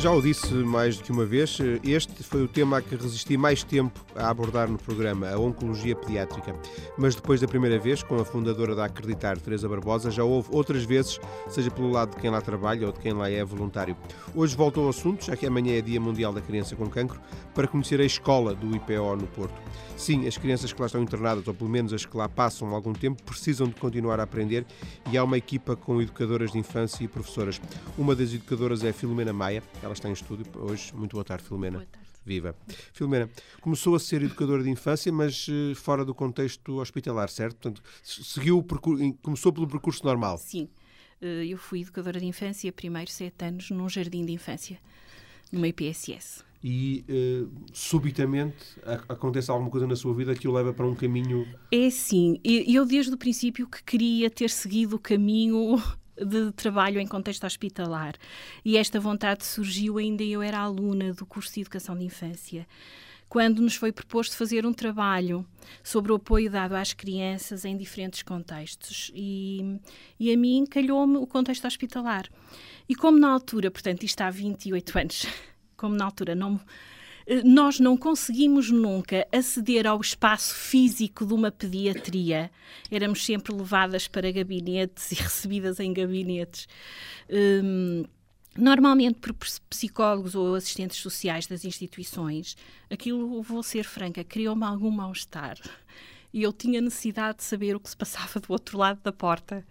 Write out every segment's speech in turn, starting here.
Já o disse mais do que uma vez, este foi o tema a que resisti mais tempo a abordar no programa, a Oncologia Pediátrica. Mas depois da primeira vez, com a fundadora da Acreditar, Teresa Barbosa, já houve outras vezes, seja pelo lado de quem lá trabalha ou de quem lá é voluntário. Hoje voltou ao assunto, já que amanhã é Dia Mundial da Criança com Cancro, para conhecer a escola do IPO no Porto. Sim, as crianças que lá estão internadas, ou pelo menos as que lá passam algum tempo, precisam de continuar a aprender e há uma equipa com educadoras de infância e professoras. Uma das educadoras é Filomena Maia, ela está em estúdio hoje. Muito boa tarde, Filomena. Boa tarde. Viva. Filomena, começou a ser educadora de infância, mas uh, fora do contexto hospitalar, certo? Portanto, seguiu começou pelo percurso normal. Sim. Uh, eu fui educadora de infância, primeiro sete anos, num jardim de infância, numa IPSS e uh, subitamente acontece alguma coisa na sua vida que o leva para um caminho. É sim, eu desde o princípio que queria ter seguido o caminho de trabalho em contexto hospitalar e esta vontade surgiu ainda eu era aluna do curso de Educação de Infância quando nos foi proposto fazer um trabalho sobre o apoio dado às crianças em diferentes contextos. E, e a mim calhou-me o contexto hospitalar. E como na altura, portanto, isto há 28 anos, como na altura não nós não conseguimos nunca aceder ao espaço físico de uma pediatria. Éramos sempre levadas para gabinetes e recebidas em gabinetes. Um, normalmente por psicólogos ou assistentes sociais das instituições, aquilo, vou ser franca, criou-me algum mal-estar. E eu tinha necessidade de saber o que se passava do outro lado da porta.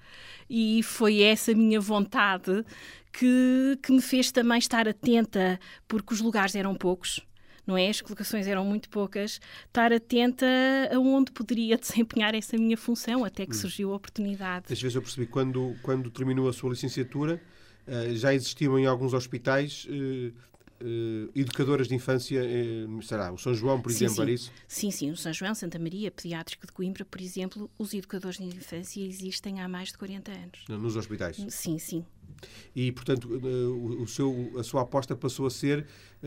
E foi essa minha vontade que, que me fez também estar atenta, porque os lugares eram poucos não é? As colocações eram muito poucas, estar atenta a onde poderia desempenhar essa minha função, até que hum. surgiu a oportunidade. Ver se eu percebi, quando, quando terminou a sua licenciatura, uh, já existiam em alguns hospitais uh, educadoras de infância, uh, será, o São João, por sim, exemplo, sim. era isso? Sim, sim, o São João, Santa Maria, Pediátrico de Coimbra, por exemplo, os educadores de infância existem há mais de 40 anos. Nos hospitais? Sim, sim. E, portanto, o seu, a sua aposta passou a ser,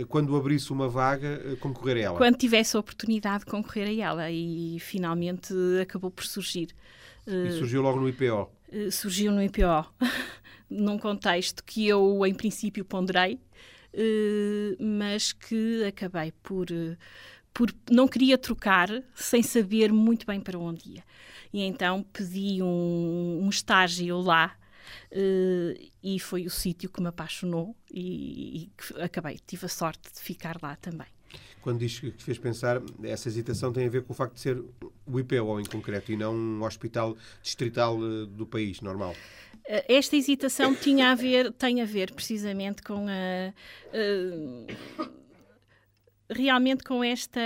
quando abrisse uma vaga, concorrer a ela? Quando tivesse a oportunidade de concorrer a ela e finalmente acabou por surgir. E surgiu logo no IPO? Surgiu no IPO, num contexto que eu, em princípio, ponderei, eh, mas que acabei por, eh, por não queria trocar sem saber muito bem para onde ia. E então pedi um, um estágio lá uh, e foi o sítio que me apaixonou e, que acabei, tive a sorte de ficar lá também. Quando diz que fez pensar, essa hesitação tem a ver com o facto de ser o IPO em concreto e não um hospital distrital do país normal. Eh, esta hesitação tinha a ver, tem a ver precisamente com a. Uh, realmente com esta,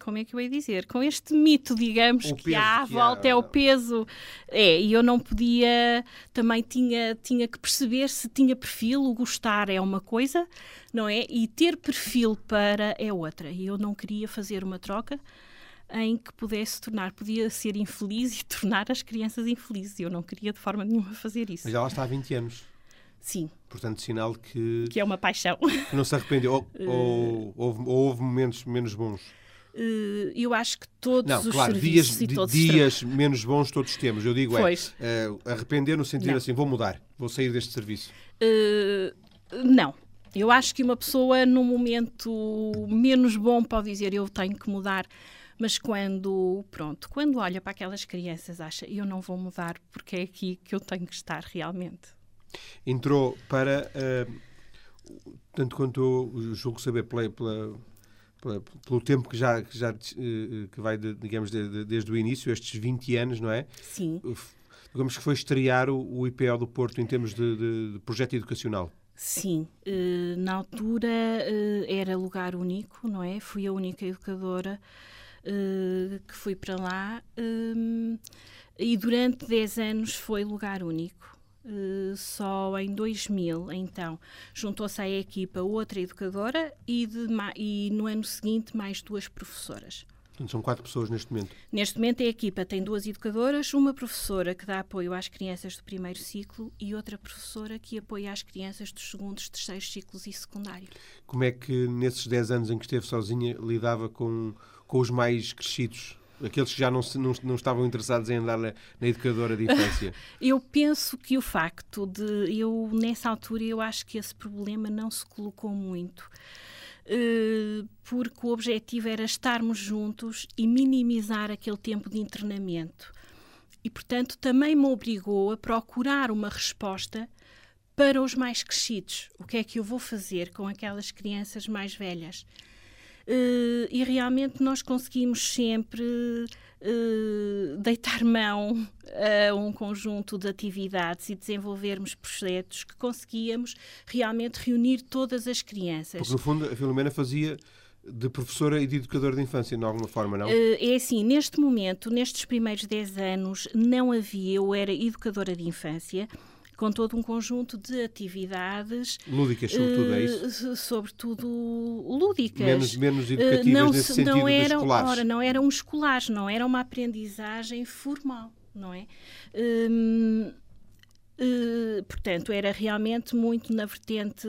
como é que eu ia dizer, com este mito, digamos, que há à volta, há... é o peso. É, e eu não podia, também tinha, tinha que perceber se tinha perfil, o gostar é uma coisa, não é? E ter perfil para é outra. E eu não queria fazer uma troca em que pudesse tornar, podia ser infeliz e tornar as crianças infelizes. Eu não queria de forma nenhuma fazer isso. Mas ela está há 20 anos. Sim. Portanto, sinal que. Que é uma paixão. Não se arrependeu. Ou, ou, ou, houve, ou houve momentos menos bons? Uh, eu acho que todos não, os claro, serviços dias, e todos dias menos bons todos temos. Eu digo pois. é uh, arrepender no sentido não. assim, vou mudar, vou sair deste serviço. Uh, não. Eu acho que uma pessoa num momento menos bom pode dizer eu tenho que mudar mas quando, pronto, quando olha para aquelas crianças, acha eu não vou mudar porque é aqui que eu tenho que estar realmente. Entrou para, uh, tanto quanto eu julgo saber, pela, pela, pela, pelo tempo que já, que, já, uh, que vai, de, digamos, de, de, desde o início, estes 20 anos, não é? Sim. Digamos que foi estrear o, o IPO do Porto em termos de, projeto educacional. Sim, uh, na altura era lugar único, não é? Fui a única educadora que fui para lá um, e durante 10 anos foi lugar único. Uh, só em 2000, então, juntou-se à equipa outra educadora e, de, e no ano seguinte mais duas professoras. São quatro pessoas neste momento. Neste momento a equipa tem duas educadoras, uma professora que dá apoio às crianças do primeiro ciclo e outra professora que apoia as crianças dos segundos, terceiros ciclos e secundário. Como é que nesses 10 anos em que esteve sozinha lidava com com os mais crescidos? Aqueles que já não, não, não estavam interessados em andar na, na, educadora de infância? eu penso que o facto de. Eu, nessa altura, eu acho que esse problema não se colocou muito. Eh, porque o objetivo era estarmos juntos e minimizar aquele tempo de internamento. E, portanto, também me obrigou a procurar uma resposta para os mais crescidos. O que é que eu vou fazer com aquelas crianças mais velhas? Uh, e realmente nós conseguimos sempre uh, deitar mão a um conjunto de atividades e desenvolvermos projetos que conseguíamos realmente reunir todas as crianças. Porque, no fundo, a Filomena fazia de professora e de educadora de infância, de alguma forma, não? É assim, neste momento, nestes primeiros 10 anos, não havia, eu era educadora de infância, com todo um conjunto de atividades lúdicas, sobretudo, é isso? Uh, sobretudo lúdicas. Menos, menos educativas uh, não, nesse sentido não eram, escolares. Ora, não eram escolares, não era uma aprendizagem formal, não é? Uh, Uh, portanto, era realmente muito na vertente,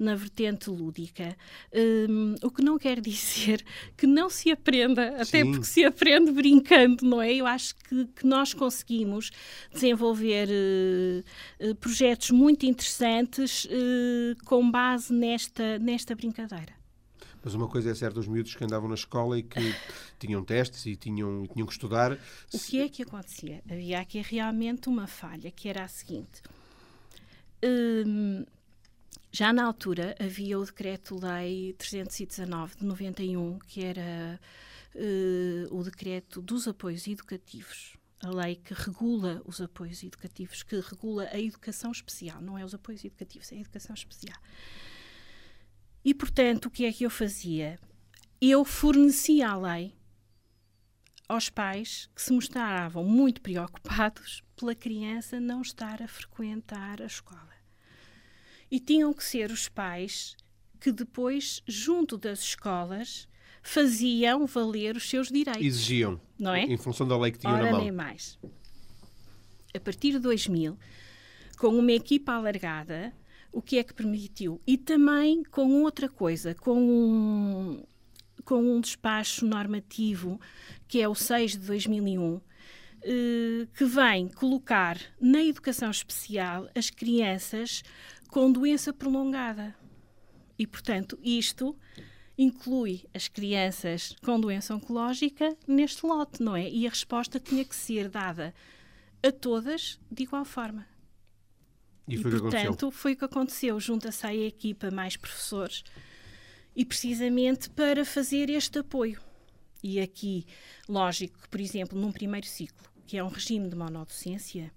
na vertente lúdica. Um, o que não quer dizer que não se aprenda, até Sim. porque se aprende brincando, não é? Eu acho que, que nós conseguimos desenvolver uh, uh, projetos muito interessantes com base nesta, nesta brincadeira. Mas uma coisa é certa, os miúdos que andavam na escola e que tinham testes e tinham, tinham que estudar. O que é que acontecia? Havia aqui realmente uma falha, que era a seguinte. Hum, já na altura havia o Decreto-Lei 319 de 91, que era uh, o decreto dos apoios educativos a lei que regula os apoios educativos, que regula a educação especial, não é os apoios educativos, é a educação especial. E, portanto, o que é que eu fazia? Eu fornecia a lei aos pais que se mostravam muito preocupados pela criança não estar a frequentar a escola. E tinham que ser os pais que depois, junto das escolas, faziam valer os seus direitos. Exigiam, não é? Em função da lei que tinham Ora, na mão. nem mais. A partir de 2000, com uma equipa alargada, o que é que permitiu. E também com outra coisa, com um, com um despacho normativo, que é o 6 de 2001, eh, que vem colocar na educação especial as crianças com doença prolongada. E, portanto, isto inclui as crianças com doença oncológica neste lote, não é? E a resposta tinha que ser dada a todas de igual forma. E, e portanto, foi o que aconteceu. Junta-se à equipa mais professores e precisamente para fazer este apoio. E aqui, lógico que, por exemplo, num primeiro ciclo, que é um regime de monodocência,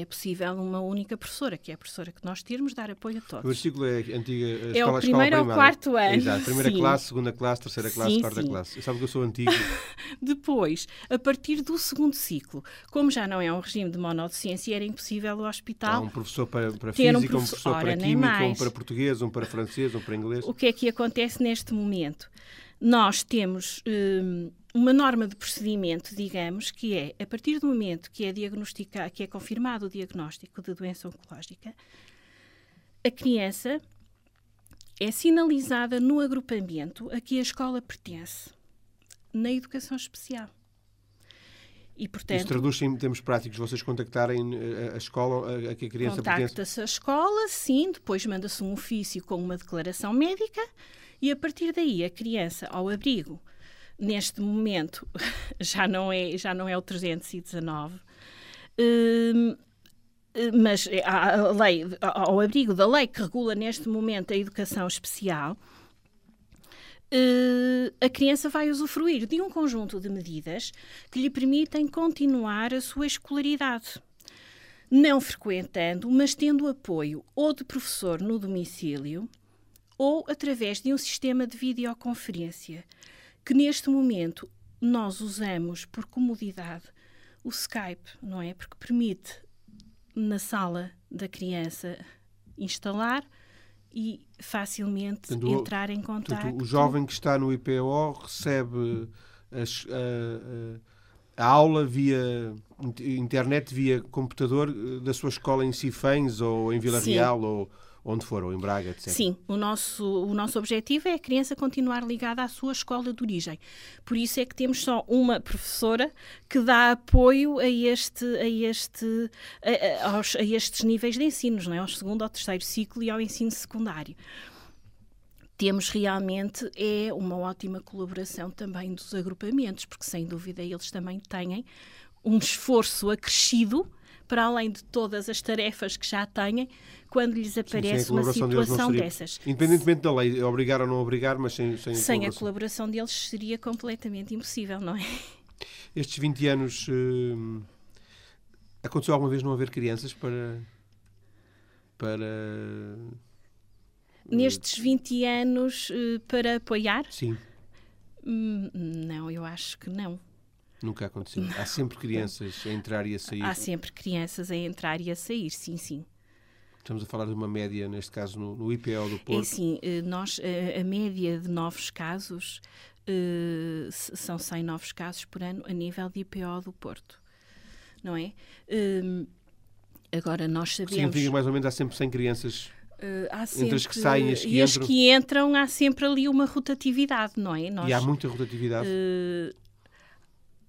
é possível uma única professora, que é a professora que nós temos, dar apoio a todos. O versículo é antiga a é escola, o primeiro ou quarto ano. Exato, primeira sim. classe, segunda classe, terceira classe, sim, quarta sim. classe. Sabe que eu sou antigo. Depois, a partir do segundo ciclo, como já não é um regime de monodocência, era impossível o hospital Há um professor para, para física, um um professor para química, um para português, um para francês, um para inglês. O que é que acontece neste momento? Nós temos hum, uma norma de procedimento, digamos, que é a partir do momento que é diagnosticado, que é confirmado o diagnóstico de doença oncológica, a criança é sinalizada no agrupamento a que a escola pertence, na educação especial. E, portanto, Isso traduz em termos práticos, vocês contactarem a, a escola a, a, que a criança pertence? Contacta-se a escola, sim, depois manda-se um ofício com uma declaração médica e a partir daí a criança ao abrigo. Neste momento já não é já não é o 319 hum, mas a lei ao abrigo da lei que regula neste momento a educação especial hum, a criança vai usufruir de um conjunto de medidas que lhe permitem continuar a sua escolaridade não frequentando, mas tendo apoio ou de professor no domicílio ou através de um sistema de videoconferência, que neste momento nós usamos por comodidade o Skype, não é? Porque permite na sala da criança instalar e facilmente entrar em contato. o jovem que está no IPO recebe as, a, a, a, aula via internet, via computador da sua escola em Cifães ou em Vila Sim. Real ou onde foram, em Braga, etc. Sim, o nosso, o nosso objetivo é a criança continuar ligada à sua escola de origem. Por isso é que temos só uma professora que dá apoio a, este, a, este, a, aos, a estes níveis de ensinos, não é? ao segundo, ao terceiro ciclo e ao ensino secundário temos realmente é uma ótima colaboração também dos agrupamentos, porque sem dúvida eles também têm um esforço acrescido para além de todas as tarefas que já têm, quando lhes aparece sim, uma situação dessas. Independentemente da lei, obrigar ou não obrigar, mas sem, sem, sem a, colaboração. a colaboração deles seria completamente impossível, não é? Estes 20 anos. Uh, aconteceu alguma vez não haver crianças para. para. Nestes 20 anos uh, para apoiar? Sim. Hum, não, eu acho que não. Nunca aconteceu. Há sempre crianças a entrar e a sair. Há sempre crianças a entrar e a sair, sim, sim. Estamos a falar de uma média, neste caso, no, no IPO do Porto. É sim, eh, nós, a, eh, a média de novos casos uh, são 100 novos casos por ano a nível de IPO do Porto, não é? Agora, nós sabemos... Significa mais ou menos há sempre 100 crianças Uh, sempre, entre as que saem e as que e as entram. que entram, há sempre ali uma rotatividade, não é? Nós, e há muita rotatividade? Uh,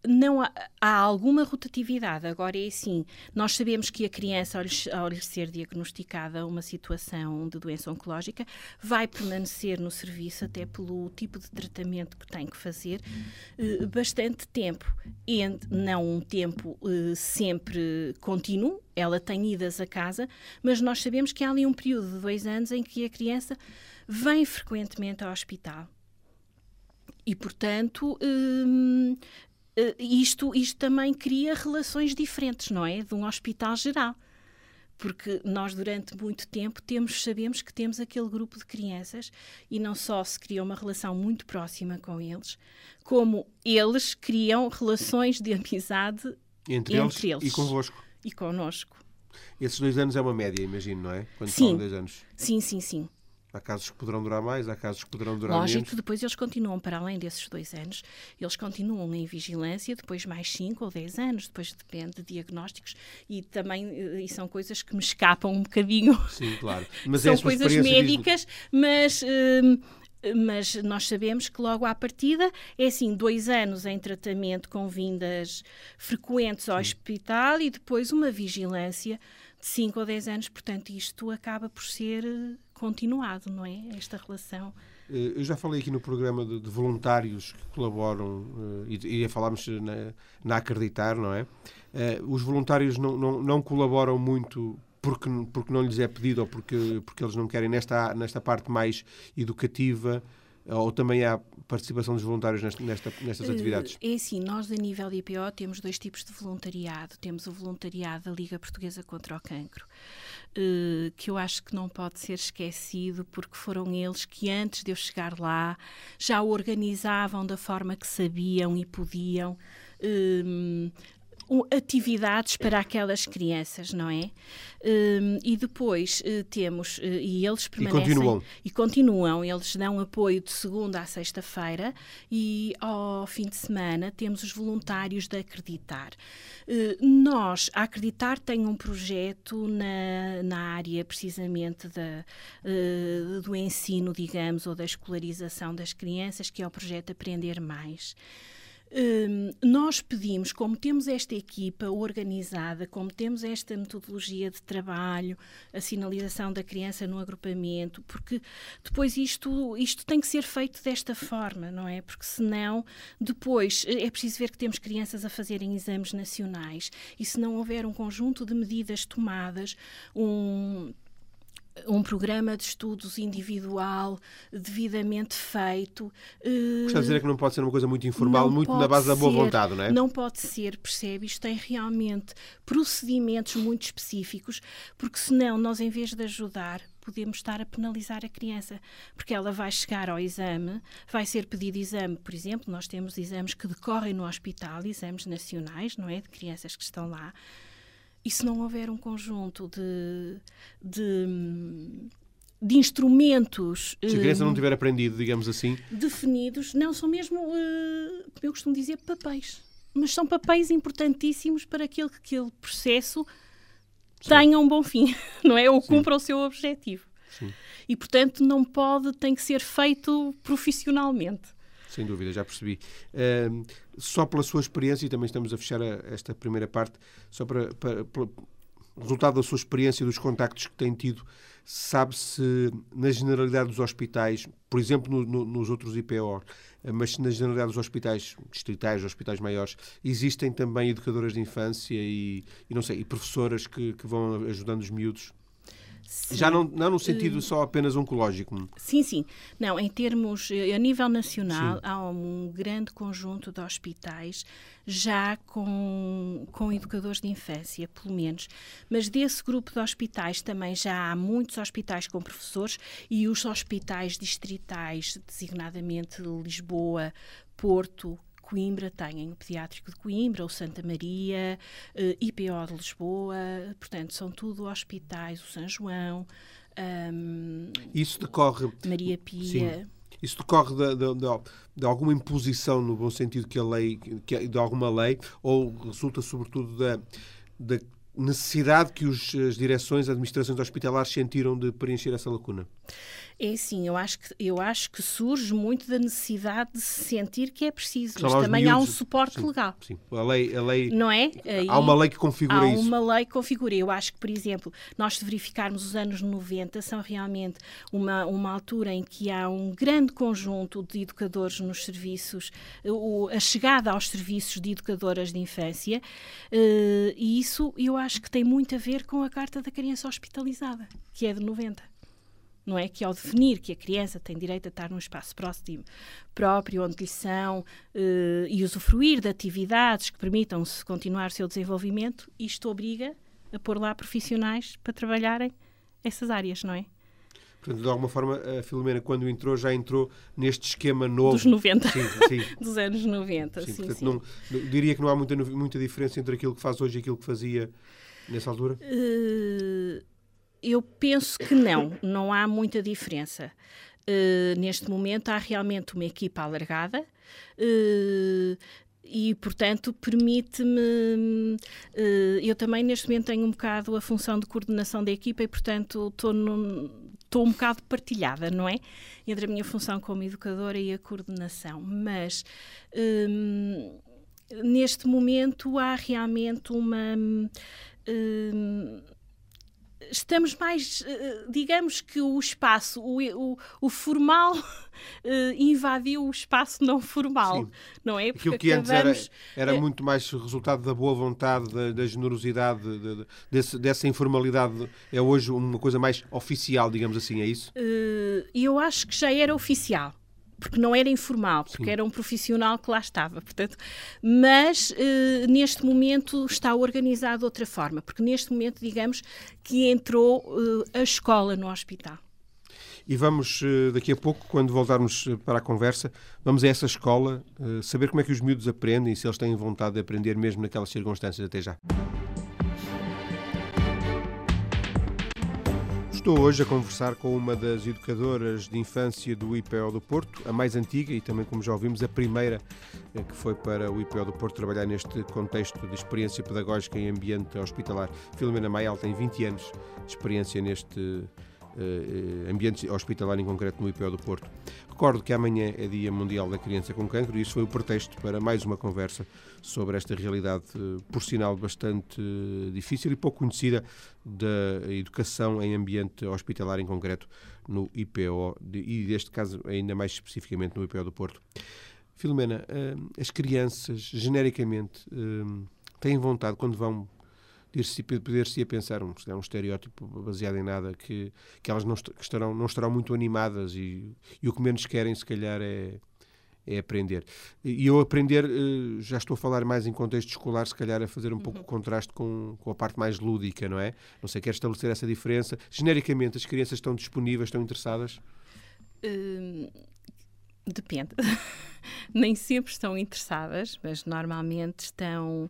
não há, há, alguma rotatividade. Agora é assim, nós sabemos que a criança, ao lhe, ser diagnosticada uma situação de doença oncológica, vai permanecer no serviço, até pelo tipo de tratamento que tem que fazer, eh, bastante tempo. E não um tempo eh, sempre contínuo, ela tem idas a casa, mas nós sabemos que há ali um período de dois anos em que a criança vem frequentemente ao hospital. E, portanto, hum, isto, isto também cria relações diferentes, não é? De um hospital geral. Porque nós, durante muito tempo, temos, sabemos que temos aquele grupo de crianças e não só se cria uma relação muito próxima com eles, como eles criam relações de amizade entre, entre eles, eles, e convosco. E connosco. Esses dois anos é uma média, imagino, não é? Quando sim. dois anos. Sim, sim, sim. Há casos que poderão durar mais, há casos que poderão durar Lógico, menos. Lógico, depois eles continuam, para além desses dois anos, eles continuam em vigilância, depois mais cinco ou dez anos, depois depende de diagnósticos e também eh, e são coisas que me escapam um bocadinho. Sim, claro. Mas são coisas médicas, mas... Uh, mas nós sabemos que logo à partida é assim, dois anos em tratamento com vindas frequentes ao Sim. hospital e depois uma vigilância de 5 ou 10 anos, portanto isto acaba por ser eh, continuado, não é? Esta relação. Eh, eu já falei aqui no programa de, de voluntários que colaboram, eh, e, e falámos na, na Acreditar, não é? Os voluntários não, não, não colaboram muito porque, porque não lhes é pedido ou porque, porque eles não querem nesta, nesta parte mais educativa ou também há participação dos voluntários nesta, nesta, nestas atividades? É assim, nós a nível de IPO temos dois tipos de voluntariado. Temos o voluntariado da Liga Portuguesa contra o Cancro, que eu acho que não pode ser esquecido porque foram eles que antes de eu chegar lá já o organizavam da forma que sabiam e podiam. Eh, atividades para aquelas crianças, não é? Um, e depois uh, temos, uh, e eles permanecem. E continuam. E continuam, eles dão apoio de segunda a sexta-feira e ao fim de semana temos os voluntários de Acreditar. Uh, nós, a Acreditar, tem um projeto na, na área precisamente da, do ensino, digamos, ou da escolarização das crianças, que é o projeto Aprender Mais. Um, nós pedimos, como temos esta equipa organizada, como temos esta metodologia de trabalho, a sinalização da criança no agrupamento, porque depois isto, isto tem que ser feito desta forma, não é? Porque senão, depois é preciso ver que temos crianças a fazerem exames nacionais e se não houver um conjunto de medidas tomadas, um um programa de estudos individual devidamente feito. Gostava de dizer que não pode ser uma coisa muito informal, muito na base ser, da boa vontade, não é? Não pode ser, percebe? Isto tem realmente procedimentos muito específicos, porque senão nós, em vez de ajudar, podemos estar a penalizar a criança, porque ela vai chegar ao exame, vai ser pedido exame, por exemplo, nós temos exames que decorrem no hospital, exames nacionais, não é? De crianças que estão lá e se não houver um conjunto de, de, de instrumentos. Se a criança não tiver aprendido, digamos assim. Definidos, não, são mesmo, uh, como eu costumo dizer, papéis. Mas são papéis importantíssimos para que aquele processo Sim. tenha um bom fim, não é? Ou cumpra Sim. o seu objetivo. Sim. E, portanto, não pode, tem que ser feito profissionalmente. Sem dúvida, já percebi. Uh, só pela sua experiência, e também estamos a fechar a, esta primeira parte, só para, para, para resultado da sua experiência e dos contactos que tem tido, sabe-se na generalidade dos hospitais, por exemplo, no, no, nos outros IPO, mas na generalidade dos hospitais distritais, hospitais maiores, existem também educadoras de infância e, e não sei, e professoras que, que vão ajudando os miúdos Sim. Já não, não no sentido uh, só apenas oncológico. Sim, sim. Não, em termos, eh, a nível nacional, sim. há um grande conjunto de hospitais já com, com educadores de infância, pelo menos. Mas desse grupo de hospitais também já há muitos hospitais com professores e os hospitais distritais, designadamente Lisboa, Porto, Coimbra têm o Pediátrico de Coimbra, o Santa Maria, uh, IPO de Lisboa, portanto, são tudo hospitais, o São João. Um, Isso decorre. Maria Pia. Sim. Isso decorre de, de, de, de, alguma imposição, no bom sentido que a lei, que, de alguma lei, ou resulta sobretudo da, da necessidade que os, as direções, as administrações hospitalares sentiram de preencher essa lacuna? É sim, eu acho que, eu acho que surge muito da necessidade de se sentir que é preciso, mas também miúdos, há um suporte sim, legal. Sim, a lei, a lei. Não é? Aí, há uma lei que configura há isso. Há uma lei que configura. Eu acho que, por exemplo, nós se verificarmos os anos 90, são realmente uma, uma altura em que há um grande conjunto de educadores nos serviços, o, a chegada aos serviços de educadoras de infância, uh, e isso eu acho que tem muito a ver com a Carta da Criança Hospitalizada, que é de 90 não é? Que ao definir que a criança tem direito a estar num espaço próximo, próprio, onde lhe são, uh, e usufruir de atividades que permitam-se continuar o seu desenvolvimento, isto obriga a pôr lá profissionais para trabalharem essas áreas, não é? Portanto, de alguma forma, a Filomena, quando entrou, já entrou neste esquema novo. Dos 90. Sim, sim. Dos anos 90, sim. sim, portanto, sim. Não, diria que não há muita, muita diferença entre aquilo que faz hoje e aquilo que fazia nessa altura? Uh, eu penso que não, não há muita diferença. Uh, neste momento há realmente uma equipa alargada. Uh, e, portanto, permite-me. Uh, eu também, neste momento, tenho um bocado a função de coordenação da equipa e, portanto, estou um bocado partilhada, não é? Entre a minha função como educadora e a coordenação. Mas neste momento há realmente uma estamos mais, eh, digamos que o espaço, o, o, o formal uh, invadiu o espaço não formal, Sim. não é? Porque Aquilo que acabamos... antes era, era uh, muito mais resultado da boa vontade, da, da generosidade, de, de, desse, dessa informalidade, é hoje uma coisa mais oficial, digamos assim, é isso? Eu acho que já era oficial porque não era informal, porque Sim. era um profissional que lá estava, portanto, mas eh, neste momento está organizado de outra forma, porque neste momento, digamos, que entrou eh, a escola no hospital. E vamos, eh, daqui a pouco, quando voltarmos para a conversa, vamos a essa escola saber como é que os miúdos aprendem e se eles têm vontade de aprender mesmo naquelas circunstâncias. Até já. Estou hoje a conversar com uma das educadoras de infância do IPO do Porto, a mais antiga e também, como já ouvimos, a primeira eh, que foi para o IPO do Porto trabalhar neste contexto de experiência pedagógica em ambiente hospitalar. Filomena Maial tem 20 anos de experiência neste uh, ambiente hospitalar, em concreto no IPO do Porto. Recordo que amanhã é Dia Mundial da Criança com Cancro e isso foi o pretexto para mais uma conversa sobre esta realidade, por sinal, bastante difícil e pouco conhecida da educação em ambiente hospitalar, em concreto no IPO e, neste caso, ainda mais especificamente no IPO do Porto. Filomena, as crianças, genericamente, têm vontade, quando vão poder-se poder a pensar, um, é um estereótipo baseado em nada, que, que elas não, estarão, não estarão muito animadas e, e o que menos querem, se calhar, é, é aprender. E eu aprender, eh, já estou a falar mais em contexto escolar, se calhar a fazer um uhum. pouco o contraste com, com a parte mais lúdica, não é? Não sei, quer estabelecer essa diferença. Genericamente, as crianças estão disponíveis, estão interessadas? Hum, depende. Nem sempre estão interessadas, mas normalmente estão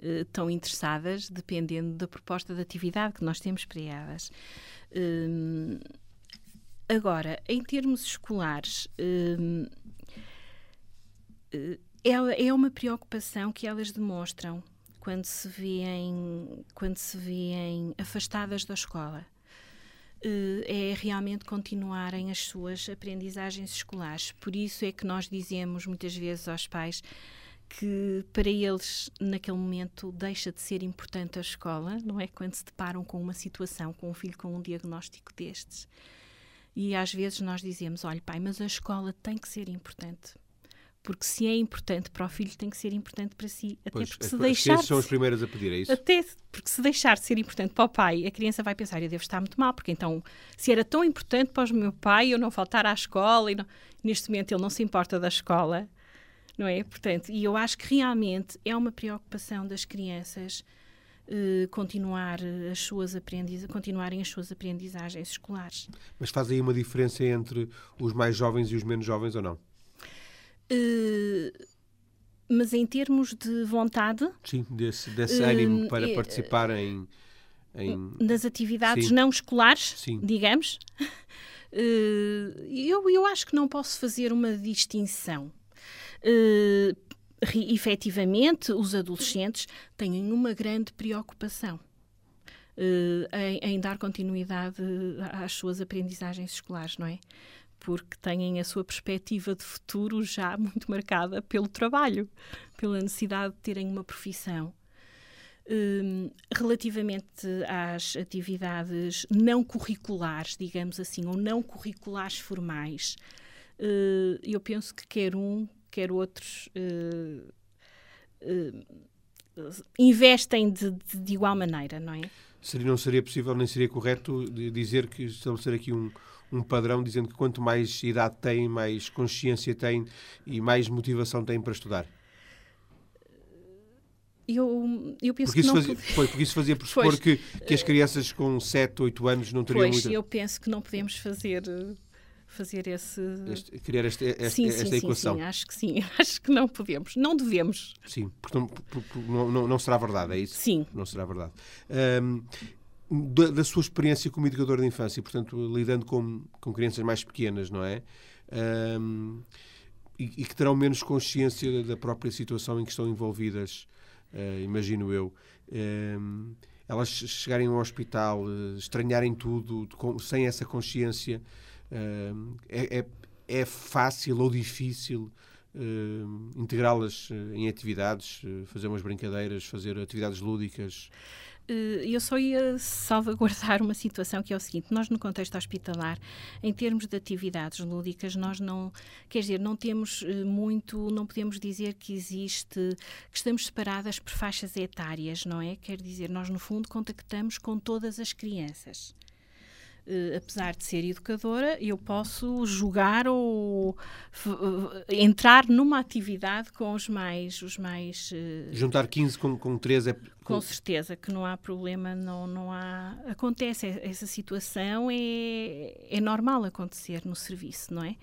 estão eh, interessadas, dependendo da proposta de atividade que nós temos para elas. Hum, agora, em termos escolares, eh, é, é uma preocupação que elas demonstram quando se veem, quando se veem afastadas da escola. é realmente continuarem as suas aprendizagens escolares. Por isso é que nós dizemos muitas vezes aos pais que para eles naquele momento deixa de ser importante a escola, não é? Quando se deparam com uma situação, com um filho com um diagnóstico destes. E às vezes nós dizemos: olha, pai, mas a escola tem que ser importante. Porque se é importante para o filho, tem que ser importante para si. Até pois, porque as, se deixar. As são as primeiras a pedir, é isso? Até porque se deixar de ser importante para o pai, a criança vai pensar: eu devo estar muito mal, porque então, se era tão importante para o meu pai eu não faltar à escola, e não... neste momento ele não se importa da escola, não é? Portanto, e eu acho que realmente é uma preocupação das crianças uh, continuar as suas aprendiz continuarem as suas aprendizagens escolares. Mas faz aí uma diferença entre os mais jovens e os menos jovens ou não? Uh, mas em termos de vontade. Sim, desse, desse ânimo para uh, participar em, em. Das atividades Sim. não escolares, Sim. digamos. Uh, eu, eu acho que não posso fazer uma distinção. Uh, efetivamente, os adolescentes têm uma grande preocupação. Uh, em, em, dar continuidade às suas aprendizagens escolares, não é? porque têm a sua perspectiva de futuro já muito marcada pelo trabalho, pela necessidade de terem uma profissão. Um, relativamente às atividades não curriculares, digamos assim, ou não curriculares formais, uh, eu penso que quer um, quer outros uh, uh, investem de, de, de, igual maneira, não é? Seria, não seria possível, nem seria correto dizer que estabelecer aqui um, um padrão dizendo que quanto mais idade tem, mais consciência tem e mais motivação tem para estudar? Eu, eu penso porque que não... Fazia, foi, porque isso fazia pressupor que, que as crianças com 7, 8 anos não teriam pois, muita... eu penso que não podemos fazer fazer esse... Este, criar este, este, sim, esta sim, equação. Sim, acho que sim. Acho que não podemos. Não devemos. Sim, porque não, porque não, não, será verdade, é isso? Sim. Não será verdade. Um, da, da, sua experiência como educador de infância, portanto, lidando com, com crianças mais pequenas, não é? Um, e, e, que terão menos consciência da própria situação em que estão envolvidas, uh, imagino eu. Um, elas chegarem ao hospital, uh, estranharem tudo, com, sem essa consciência, é, é, é, fácil ou difícil integrá-las em atividades, fazer umas brincadeiras, fazer atividades lúdicas? Eh, eu só ia salvaguardar uma situação que é o seguinte: nós, no contexto hospitalar, em termos de atividades lúdicas, nós não, quer dizer, não temos eh, muito, não podemos dizer que existe, que estamos separadas por faixas etárias, não é? Quer dizer, nós, no fundo, contactamos com todas as crianças uh, apesar de ser educadora, eu posso jogar ou uh, entrar numa atividade com os mais. Os mais uh, Juntar 15 com, com 13 é. Com certeza que não há problema, não, não há. Acontece, essa situação é, é normal acontecer no serviço, não é?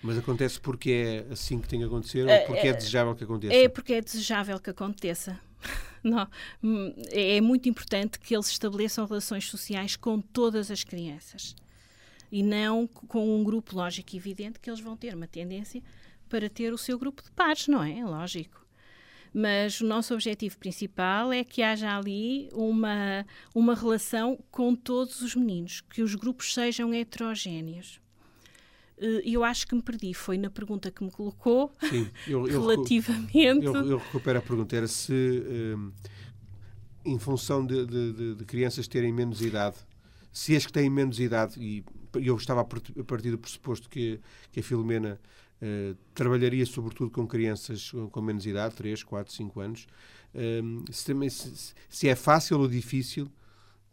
Mas acontece porque é assim que tem que acontecer ou porque é desejável que aconteça? É porque é desejável que aconteça. Não, hum, é, é muito importante que eles estabeleçam relações sociais com todas as crianças e não com um grupo lógico e evidente que eles vão ter uma tendência para ter o seu grupo de pares, não é? Lógico. Mas o nosso objetivo principal é que haja ali uma, uma relação com todos os meninos, que os grupos sejam heterogéneos. Eh, eu acho que me perdi. Foi na pergunta que me colocou Sim, eu, eu, relativamente. Eu, eu, recupero a pergunta. Era se, um, em função de, de, de, crianças terem menos idade, se as que têm menos idade, e eu estava a partir do pressuposto que, que a Filomena uh, trabalharia sobretudo com crianças com menos idade, 3, 4, 5 anos, um, se, também, se, se, é fácil ou difícil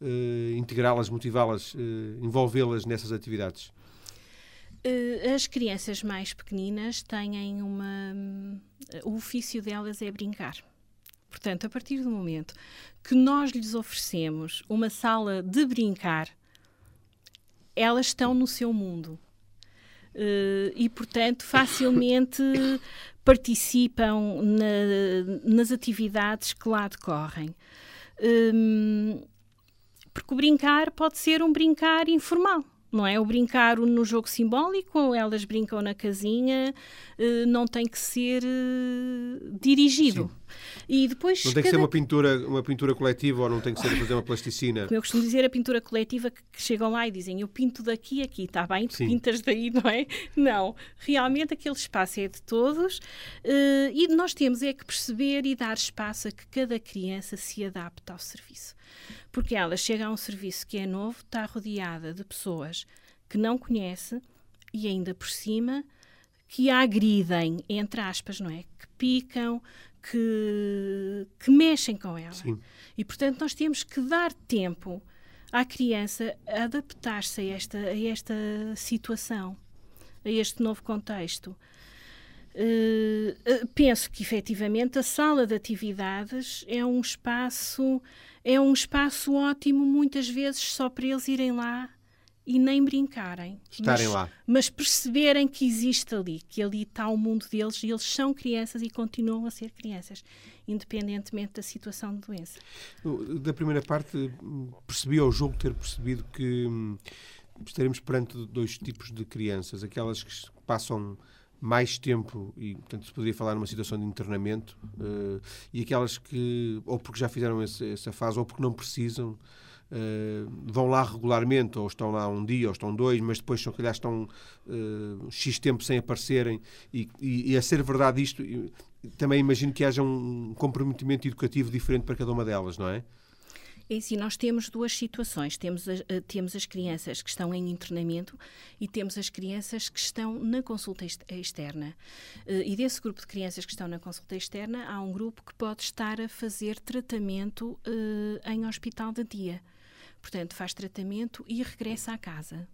uh, integrá-las, motivá-las, envolvê-las nessas atividades. Eh, as crianças mais pequeninas têm uma. O ofício delas é brincar. Portanto, a partir do momento que nós lhes oferecemos uma sala de brincar, elas estão no seu mundo. Uh, e, portanto, facilmente participam na, nas atividades que lá decorrem. Um, porque o brincar pode ser um brincar informal não é? O brincar no jogo simbólico, elas brincam na casinha, eh, não tem que ser eh, dirigido. Sim. E depois não tem que cada... ser uma pintura, uma pintura coletiva ou não tem que ser fazer uma plasticina. Como eu costumo dizer, a pintura coletiva que, que chegam lá e dizem eu pinto daqui aqui, está bem? Tu Sim. pintas daí, não é? Não. Realmente aquele espaço é de todos uh, e nós temos é que perceber e dar espaço a que cada criança se adapte ao serviço. Porque ela chega a um serviço que é novo, está rodeada de pessoas que não conhece e ainda por cima que a agridem, entre aspas, não é? Que picam, que, que mexem com ela. Sim. E, portanto, nós temos que dar tempo à criança adaptar-se a esta, a esta situação, a este novo contexto. Uh, penso que efetivamente a sala de atividades é um espaço é um espaço ótimo, muitas vezes, só para eles irem lá e nem brincarem. Estarem mas, lá. Mas perceberem que existe ali, que ali está o mundo deles e eles são crianças e continuam a ser crianças, independentemente da situação de doença. Da primeira parte, percebi ao jogo ter percebido que hum, estaremos perante dois tipos de crianças: aquelas que passam mais tempo, e portanto se poderia falar numa situação de internamento, uh, e aquelas que, ou porque já fizeram esse, essa fase, ou porque não precisam, uh, vão lá regularmente, ou estão lá um dia, ou estão dois, mas depois, se calhar, estão uh, X tempo sem aparecerem, e, e, e, a ser verdade isto, também imagino que haja um comprometimento educativo diferente para cada uma delas, não é? É assim, nós temos duas situações. Temos, eh, temos as crianças que estão em internamento e temos as crianças que estão na consulta externa. Eh, e desse grupo de crianças que estão na consulta externa, há um grupo que pode estar a fazer tratamento em hospital de dia. Portanto, faz tratamento e regressa à casa.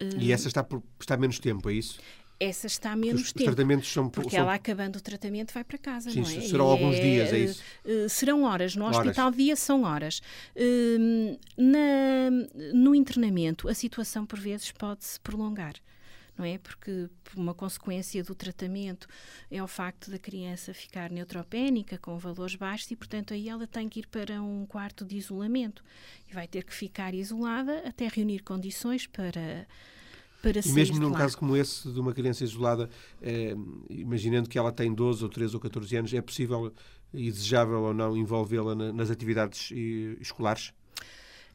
E essa está, por, está menos tempo, é isso? Essa está menos os, tempo. Os tratamentos são Porque são... ela, acabando o tratamento, vai para casa, Sim, não é? serão e alguns é, dias, é isso? Uh, serão horas. No horas. hospital dia são horas. Uh, na, no internamento, a situação, por vezes, pode-se prolongar. Não é? Porque uma consequência do tratamento é o facto da criança ficar neutropénica, com valores baixos, e, portanto, aí ela tem que ir para um quarto de isolamento. E vai ter que ficar isolada até reunir condições para para e mesmo num caso como esse de uma criança isolada, é, imaginando que ela tem 12 ou 13 ou 14 anos, é possível e desejável ou não envolvê-la nas atividades escolares?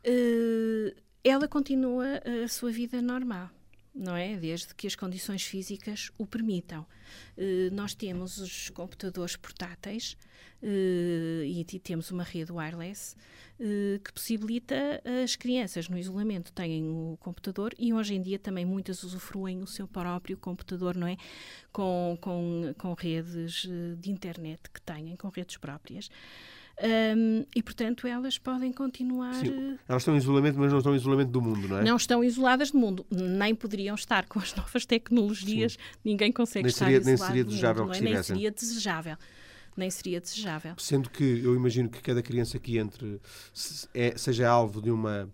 Uh, ela continua a sua vida normal não é? Desde que as condições físicas o permitam. Uh, nós temos os computadores portáteis uh, e temos uma rede wireless uh, que possibilita as crianças no isolamento têm o computador e hoje em dia também muitas usufruem o seu próprio computador, não é? Com, com, com redes de internet que têm, com redes próprias. Um, e, portanto, elas podem continuar. Sim, eh, elas estão em isolamento, mas não estão em isolamento do mundo, não é? Não estão isoladas do mundo. Nem poderiam estar com as novas tecnologias. Sim. Ninguém consegue nem estar seria, isolado. Nem seria desejável mundo, que é? Nem seria desejável nem seria desejável. Sendo que eu imagino que cada criança que entre é, seja alvo de uma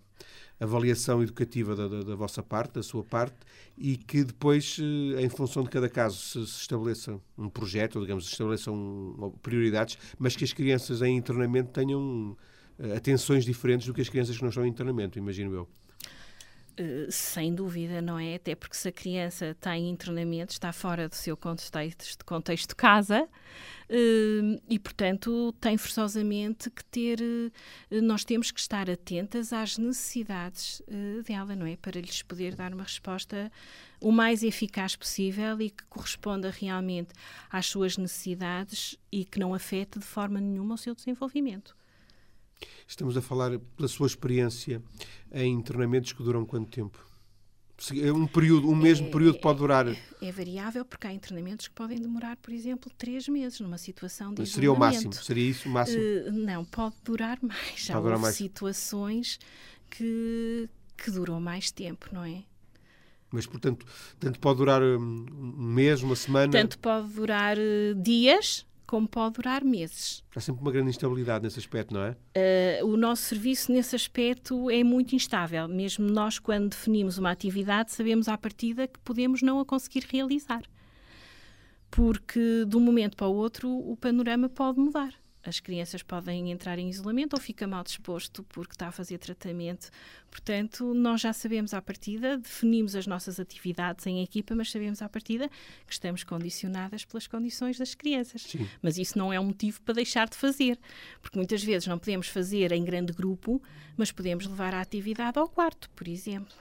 avaliação educativa da, da, da, vossa parte, da sua parte, e que depois, eh, em função de cada caso, se, se estabeleça um projeto, ou, digamos, se estabeleçam prioridades, mas que as crianças em internamento tenham uh, atenções diferentes do que as crianças que não estão em internamento, imagino eu. Uh, sem dúvida, não é? Até porque se a criança está em internamento, está fora do seu contexto, contexto casa, Uh, e, portanto, tem forçosamente que ter. Uh, nós temos que estar atentas às necessidades dela, não é? Para lhes poder dar uma resposta o mais eficaz possível e que corresponda realmente às suas necessidades e que não afete de forma nenhuma o seu desenvolvimento. Estamos a falar, pela sua experiência, em internamentos que duram quanto tempo? É um período, um mesmo é, período pode durar. É, é, variável porque há internamentos que podem demorar, por exemplo, três meses numa situação de Seria o máximo? Seria isso o máximo? Uh, não, pode durar mais. Pode Há mais. situações que, que duram mais tempo, não é? Mas, portanto, tanto pode durar hum, um mês, uma semana? Tanto pode durar uh, dias, como pode durar meses. Há sempre uma grande instabilidade nesse aspecto, não é? Uh, o nosso serviço nesse aspecto é muito instável. Mesmo nós, quando definimos uma atividade, sabemos à partida que podemos não a conseguir realizar. Porque de um momento para o outro o panorama pode mudar. As crianças podem entrar em isolamento ou fica mal disposto porque está a fazer tratamento. Portanto, nós já sabemos à partida, definimos as nossas atividades em equipa, mas sabemos à partida que estamos condicionadas pelas condições das crianças. Sim. Mas isso não é um motivo para deixar de fazer, porque muitas vezes não podemos fazer em grande grupo, mas podemos levar a atividade ao quarto, por exemplo.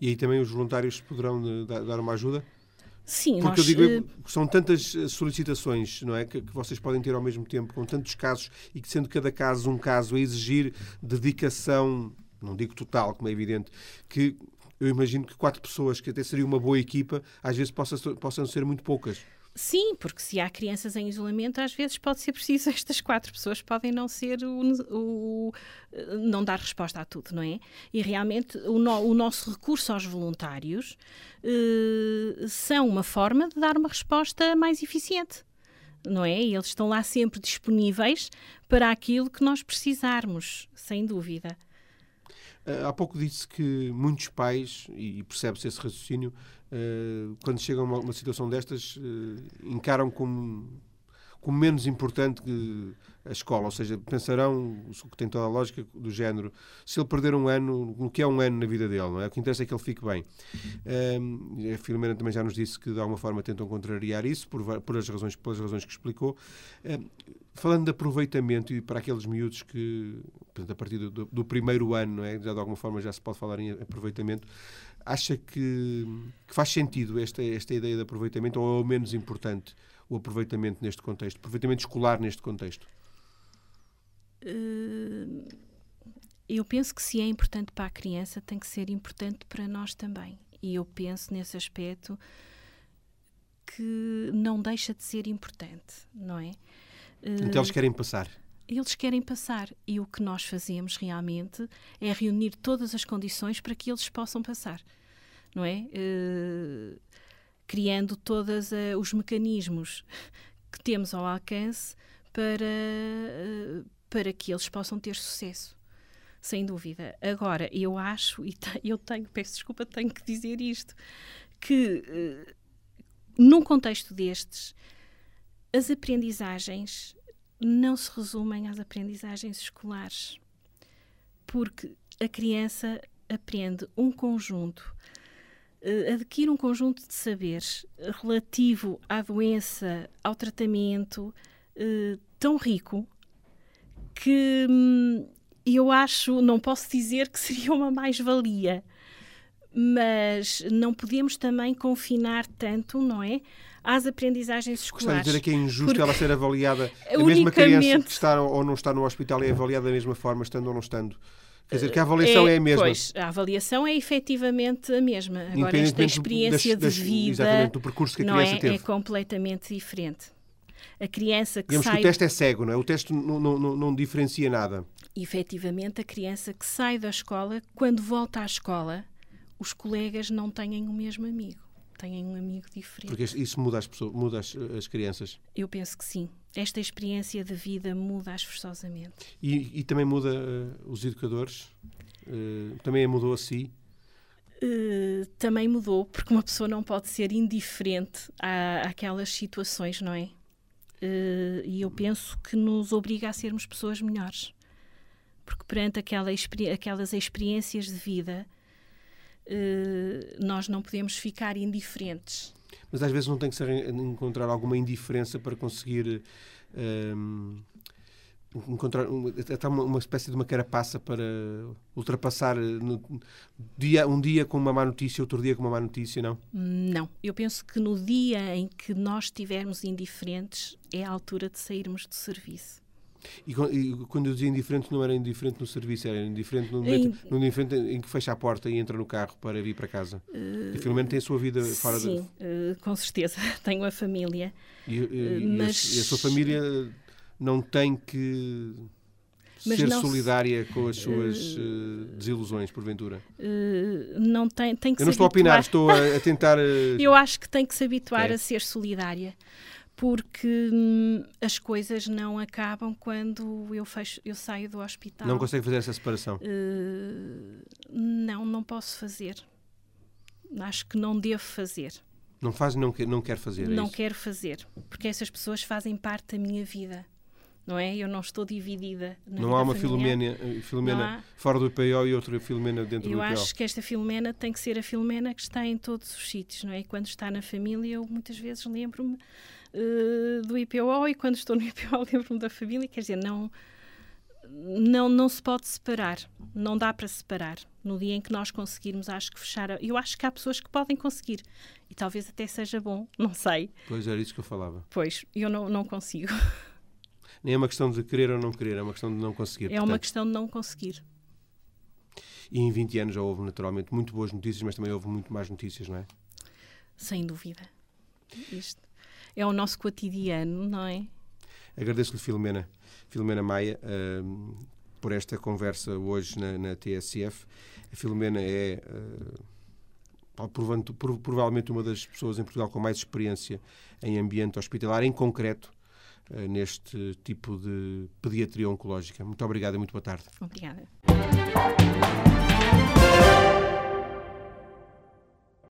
E aí também os voluntários poderão eh, dar uma ajuda? Sim, Porque nós, eu digo, eh, são tantas eh, solicitações, não é? Que, que, vocês podem ter ao mesmo tempo, com tantos casos, e que sendo cada caso um caso a exigir dedicação, não digo total, como é evidente, que eu imagino que quatro pessoas, que até seria uma boa equipa, às vezes possa, possam ser muito poucas. Sim, porque se há crianças em isolamento, às vezes pode ser preciso, estas quatro pessoas podem não ser o, o não dar resposta a tudo, não é? E realmente o, no, o nosso recurso aos voluntários eh, são uma forma de dar uma resposta mais eficiente. Não é? E eles estão lá sempre disponíveis para aquilo que nós precisarmos, sem dúvida. Eh, há pouco disse que muitos pais, e percebe-se esse raciocínio, uh, quando chegam a uma, situação destas, uh, encaram como, como menos importante que a escola, ou seja, pensarão, o que tem toda a lógica do género, se ele perder um ano, no que é um ano na vida dele, não é? O que interessa é que ele fique bem. Um, a Filomena também já nos disse que de alguma forma tentam contrariar isso, por, por as razões, pelas razões que explicou. Um, falando de aproveitamento e para aqueles miúdos que, portanto, a partir do, do, primeiro ano, não é? já de alguma forma já se pode falar em aproveitamento, acha que, que faz sentido esta, esta ideia de aproveitamento ou é o menos importante o aproveitamento neste contexto, aproveitamento escolar neste contexto? Eh, eu penso que se é importante para a criança, tem que ser importante para nós também. E eu penso nesse aspecto que não deixa de ser importante, não é? Então eles querem passar. Eles querem passar e o que nós fazemos realmente é reunir todas as condições para que eles possam passar, não é? Uh, criando todos uh, os mecanismos que temos ao alcance para, uh, para que eles possam ter sucesso. Sem dúvida. Agora, eu acho, e eu tenho, peço desculpa, tenho que dizer isto, que uh, num contexto destes, as aprendizagens não se resumem às aprendizagens escolares, porque a criança aprende um conjunto, uh, adquire um conjunto de saberes relativo à doença, ao tratamento, uh, tão rico que hum, eu acho, não posso dizer que seria uma mais-valia, mas não podemos também confinar tanto, não é? Às aprendizagens escolares. Gostava de dizer que é injusto ela ser avaliada, a mesma criança que está ou não está no hospital é avaliada da mesma forma, estando ou não estando. Quer dizer, que a avaliação é, é a mesma. Pois, a avaliação é efetivamente a mesma. Agora, esta experiência das, das, de vida exatamente, do percurso que a criança não é, teve. é completamente diferente a criança que Digamos sai... que o teste é cego, não é? O teste não, não, não, diferencia nada. efetivamente, a criança que sai da escola, quando volta à escola, os colegas não têm o mesmo amigo. Têm um amigo diferente. Porque isso muda as, pessoas, muda as, as crianças? Eu penso que sim. Esta experiência de vida muda-as forçosamente. E, e, também muda uh, os educadores? Uh, também mudou a si? Uh, também mudou, porque uma pessoa não pode ser indiferente à, àquelas situações, não é? Uh, e eu penso que nos obriga a sermos pessoas melhores. Porque perante aquela, aquelas experiências de vida, uh, nós não podemos ficar indiferentes. Mas às vezes não tem que ser encontrar alguma indiferença para conseguir um, encontrar até uma, uma, espécie de uma carapaça para ultrapassar no, dia, um dia com uma má notícia, outro dia com uma má notícia, não? Não. Eu penso que no dia em que nós estivermos indiferentes é a altura de sairmos do serviço. E, e quando eu dizia indiferente, não era indiferente no serviço, era indiferente no momento em, no indiferente em que fecha a porta e entra no carro para vir para casa. Uh, e finalmente tem a sua vida fora sim, de... uh, com certeza. Tenho a família. E, e, mas... e a, a sua família não tem que Mas ser solidária se... com as suas uh, desilusões, porventura? Uh, não tem, tem que Eu não estou habituar... a opinar, estou a, a tentar. Uh... Eu acho que tem que se habituar é. a ser solidária. Porque hum, as coisas não acabam quando eu, fecho, eu saio do hospital. Não consegue fazer essa separação? não, não posso fazer. Acho que não devo fazer. Não faz, não não quer fazer? É não isso? quero fazer, porque essas pessoas fazem parte da minha vida não é? Eu não estou dividida. não há uma Filomena, eh, Filomena há... fora do IPO e outra Filomena dentro eu do IPO. Eu acho que esta Filomena tem que ser a Filomena que está em todos os sítios, não é? E quando está na família, eu muitas vezes lembro-me uh, do IPO e quando estou no IPO lembro-me da família, quer dizer, não não, não se pode separar, não dá para separar. No dia em que nós conseguirmos, acho que fechar. A... Eu acho que há pessoas que podem conseguir e talvez até seja bom, não sei. Pois era isso que eu falava. Pois, eu não, não consigo. Nem é uma questão de querer ou não querer, é uma questão de não conseguir. É portanto. uma questão de não conseguir. E em 20 anos já houve, naturalmente, muito boas notícias, mas também houve muito mais notícias, não é? Sem dúvida. Isto é o nosso cotidiano, não é? Agradeço-lhe, Filomena, Filomena Maia, uh, por esta conversa hoje na, na TSF. A Filomena é. Uh, provavelmente uma das pessoas em Portugal com mais experiência em ambiente hospitalar, em concreto, neste tipo de pediatria oncológica. Muito obrigado e muito boa tarde. Obrigada.